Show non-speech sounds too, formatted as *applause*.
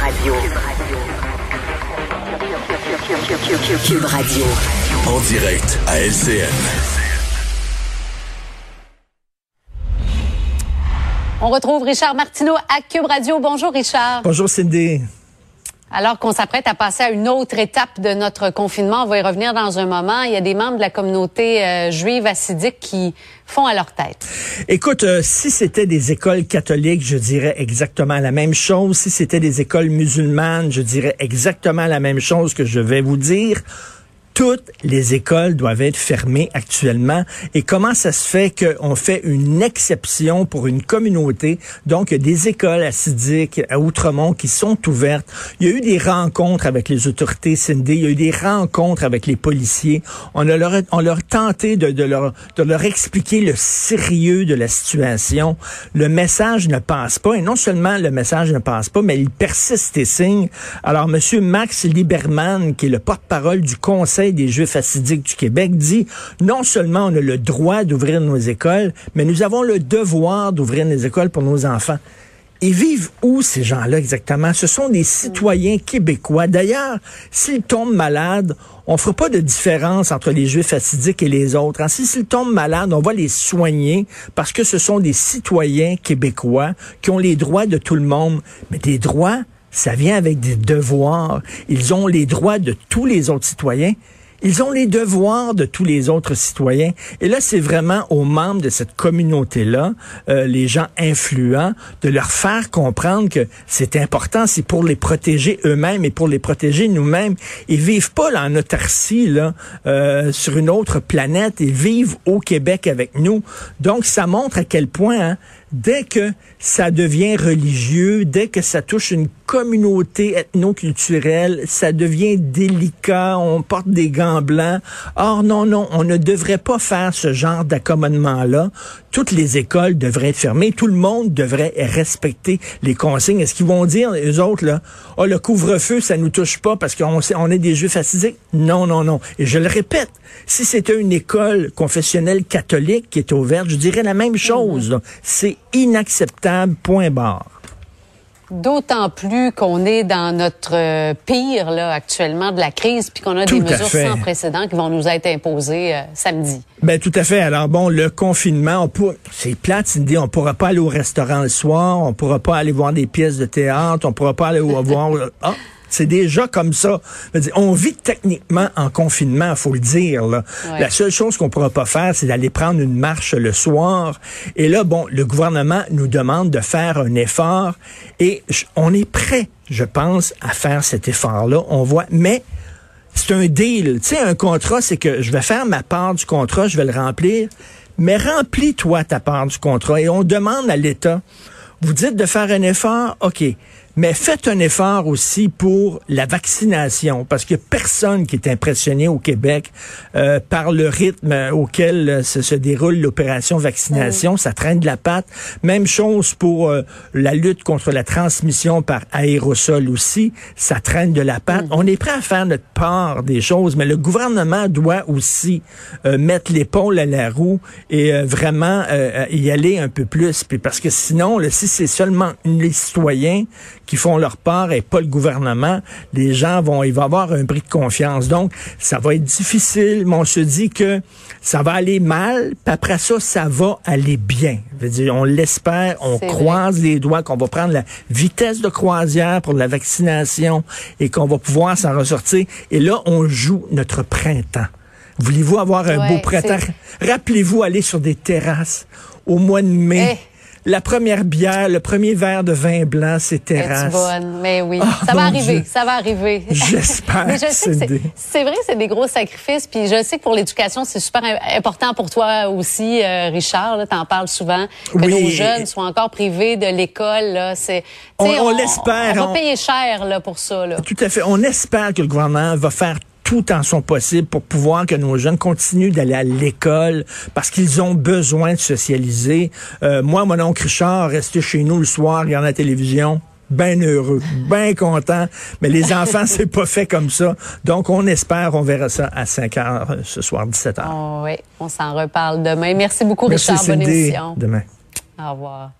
Radio. Cube Radio. En direct à LCN. On retrouve Richard Martineau à Cube Radio. Bonjour Richard. Bonjour Cindy. Alors qu'on s'apprête à passer à une autre étape de notre confinement, on va y revenir dans un moment. Il y a des membres de la communauté euh, juive assidique qui font à leur tête. Écoute, euh, si c'était des écoles catholiques, je dirais exactement la même chose. Si c'était des écoles musulmanes, je dirais exactement la même chose que je vais vous dire toutes les écoles doivent être fermées actuellement. Et comment ça se fait qu'on fait une exception pour une communauté? Donc, des écoles assidiques à Outremont qui sont ouvertes. Il y a eu des rencontres avec les autorités Cindy. Il y a eu des rencontres avec les policiers. On a leur, on leur tenté de, de, leur, de leur expliquer le sérieux de la situation. Le message ne passe pas. Et non seulement le message ne passe pas, mais il persiste et signe. Alors, Monsieur Max Lieberman, qui est le porte-parole du Conseil des Juifs assidiques du Québec dit non seulement on a le droit d'ouvrir nos écoles, mais nous avons le devoir d'ouvrir nos écoles pour nos enfants. Ils vivent où ces gens-là exactement? Ce sont des citoyens québécois. D'ailleurs, s'ils tombent malades, on fera pas de différence entre les Juifs assidiques et les autres. Si s'ils tombent malades, on va les soigner parce que ce sont des citoyens québécois qui ont les droits de tout le monde. Mais des droits, ça vient avec des devoirs. Ils ont les droits de tous les autres citoyens. Ils ont les devoirs de tous les autres citoyens. Et là, c'est vraiment aux membres de cette communauté-là, euh, les gens influents, de leur faire comprendre que c'est important, c'est pour les protéger eux-mêmes et pour les protéger nous-mêmes. Ils vivent pas là, en autarcie, là, euh, sur une autre planète. Ils vivent au Québec avec nous. Donc, ça montre à quel point, hein, dès que ça devient religieux, dès que ça touche une communauté ethno-culturelle, ça devient délicat, on porte des gants blancs. Or, non, non, on ne devrait pas faire ce genre d'accommodement-là. Toutes les écoles devraient être fermées, tout le monde devrait respecter les consignes. Est-ce qu'ils vont dire, les autres, là, oh, le couvre-feu, ça nous touche pas parce qu'on on est des juifs assidiques? Non, non, non. Et je le répète, si c'était une école confessionnelle catholique qui est ouverte, je dirais la même chose. C'est inacceptable, point barre. D'autant plus qu'on est dans notre euh, pire là actuellement de la crise, puis qu'on a des mesures sans précédent qui vont nous être imposées euh, samedi. Ben tout à fait. Alors bon, le confinement, on c'est plate, idée, on pourra pas aller au restaurant le soir, on pourra pas aller voir des pièces de théâtre, on pourra pas aller voir. Ah, c'est déjà comme ça. On vit techniquement en confinement, faut le dire. La seule chose qu'on pourra pas faire, c'est d'aller prendre une marche le soir. Et là, bon, le gouvernement nous demande de faire un effort et on est prêt, je pense, à faire cet effort-là. On voit, mais c'est un deal. Tu sais, un contrat, c'est que je vais faire ma part du contrat, je vais le remplir, mais remplis-toi ta part du contrat. Et on demande à l'État, vous dites de faire un effort, OK. Mais faites un effort aussi pour la vaccination, parce que personne qui est impressionné au Québec euh, par le rythme auquel euh, se, déroule l'opération vaccination. Ça traîne de la patte. Même chose pour euh, la lutte contre la transmission par aérosol aussi. Ça traîne de la patte. Mm-hmm. On est prêt à faire notre part des choses, mais le gouvernement doit aussi mettre l'épaule à la roue et vraiment y aller un peu plus. Puis parce que sinon, là, si c'est seulement les citoyens qui font leur part et pas le gouvernement, les gens vont, il va avoir un bris de confiance. Donc, ça va être difficile, mais on se dit que ça va aller mal, puis après ça, ça va aller bien. dire, on l'espère, on croise les doigts qu'on va prendre la vitesse de croisière pour la vaccination et qu'on va pouvoir s'en ressortir. Et là, on joue notre printemps. Voulez-vous avoir un beau printemps? Rappelez-vous aller sur des terrasses au mois de mai. Eh, la première bière, le premier verre de vin blanc, c'est terrasse. bonne, mais oui. Ah, ça va arriver, ça va arriver. J'espère. mais je sais c'est vrai, c'est des gros sacrifices. Puis je sais que pour l'éducation, c'est super important pour toi aussi, euh, Richard. Tu en parles souvent. Que nos jeunes soient encore privés de l'école. C'est, on, on, l'espère. On va payer cher là, pour ça. Là. Tout à fait. On espère que le gouvernement va faire tout en son possible pour pouvoir que nos jeunes continuent d'aller à l'école parce qu'ils ont besoin de socialiser. Euh, moi, mon oncle Richard, resté chez nous le soir, regarder la télévision, bien heureux, bien content. Mais les *laughs* enfants, c'est pas fait comme ça. Donc, on espère, on verra ça à 5 heures euh, ce soir, 17 heures. Oh, oui, on s'en reparle demain. Merci beaucoup, Richard. Bonne émission. Demain. Au revoir.